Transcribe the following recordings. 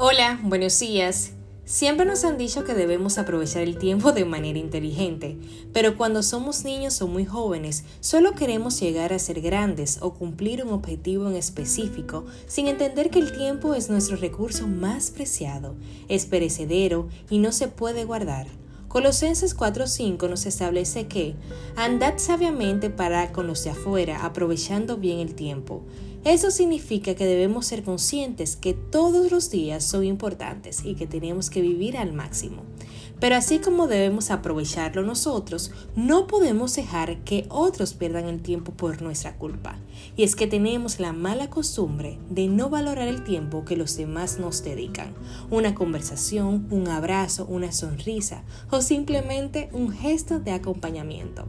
Hola, buenos días. Siempre nos han dicho que debemos aprovechar el tiempo de manera inteligente, pero cuando somos niños o muy jóvenes solo queremos llegar a ser grandes o cumplir un objetivo en específico sin entender que el tiempo es nuestro recurso más preciado, es perecedero y no se puede guardar. Colosenses 4:5 nos establece que andad sabiamente para con los de afuera, aprovechando bien el tiempo. Eso significa que debemos ser conscientes que todos los días son importantes y que tenemos que vivir al máximo. Pero así como debemos aprovecharlo nosotros, no podemos dejar que otros pierdan el tiempo por nuestra culpa. Y es que tenemos la mala costumbre de no valorar el tiempo que los demás nos dedican. Una conversación, un abrazo, una sonrisa o simplemente un gesto de acompañamiento.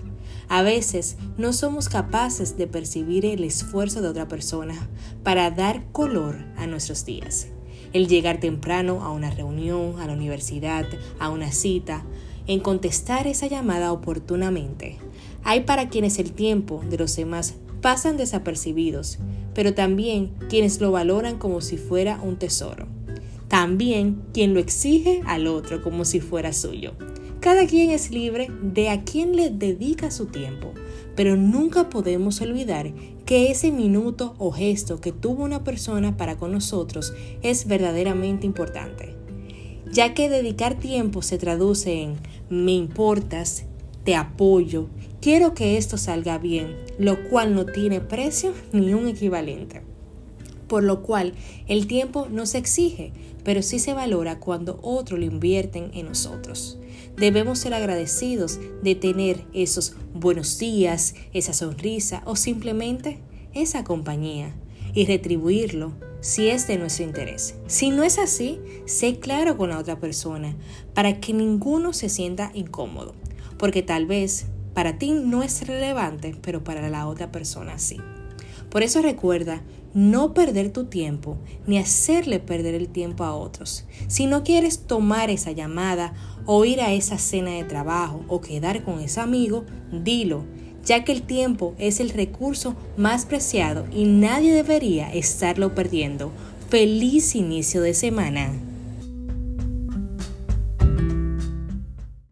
A veces no somos capaces de percibir el esfuerzo de otra persona para dar color a nuestros días el llegar temprano a una reunión, a la universidad, a una cita, en contestar esa llamada oportunamente. Hay para quienes el tiempo de los demás pasan desapercibidos, pero también quienes lo valoran como si fuera un tesoro. También quien lo exige al otro como si fuera suyo. Cada quien es libre de a quién le dedica su tiempo, pero nunca podemos olvidar que ese minuto o gesto que tuvo una persona para con nosotros es verdaderamente importante, ya que dedicar tiempo se traduce en me importas, te apoyo, quiero que esto salga bien, lo cual no tiene precio ni un equivalente. Por lo cual el tiempo no se exige, pero sí se valora cuando otros lo invierten en nosotros. Debemos ser agradecidos de tener esos buenos días, esa sonrisa o simplemente esa compañía y retribuirlo si es de nuestro interés. Si no es así, sé claro con la otra persona para que ninguno se sienta incómodo, porque tal vez para ti no es relevante, pero para la otra persona sí. Por eso recuerda no perder tu tiempo ni hacerle perder el tiempo a otros. Si no quieres tomar esa llamada o ir a esa cena de trabajo o quedar con ese amigo, dilo, ya que el tiempo es el recurso más preciado y nadie debería estarlo perdiendo. Feliz inicio de semana.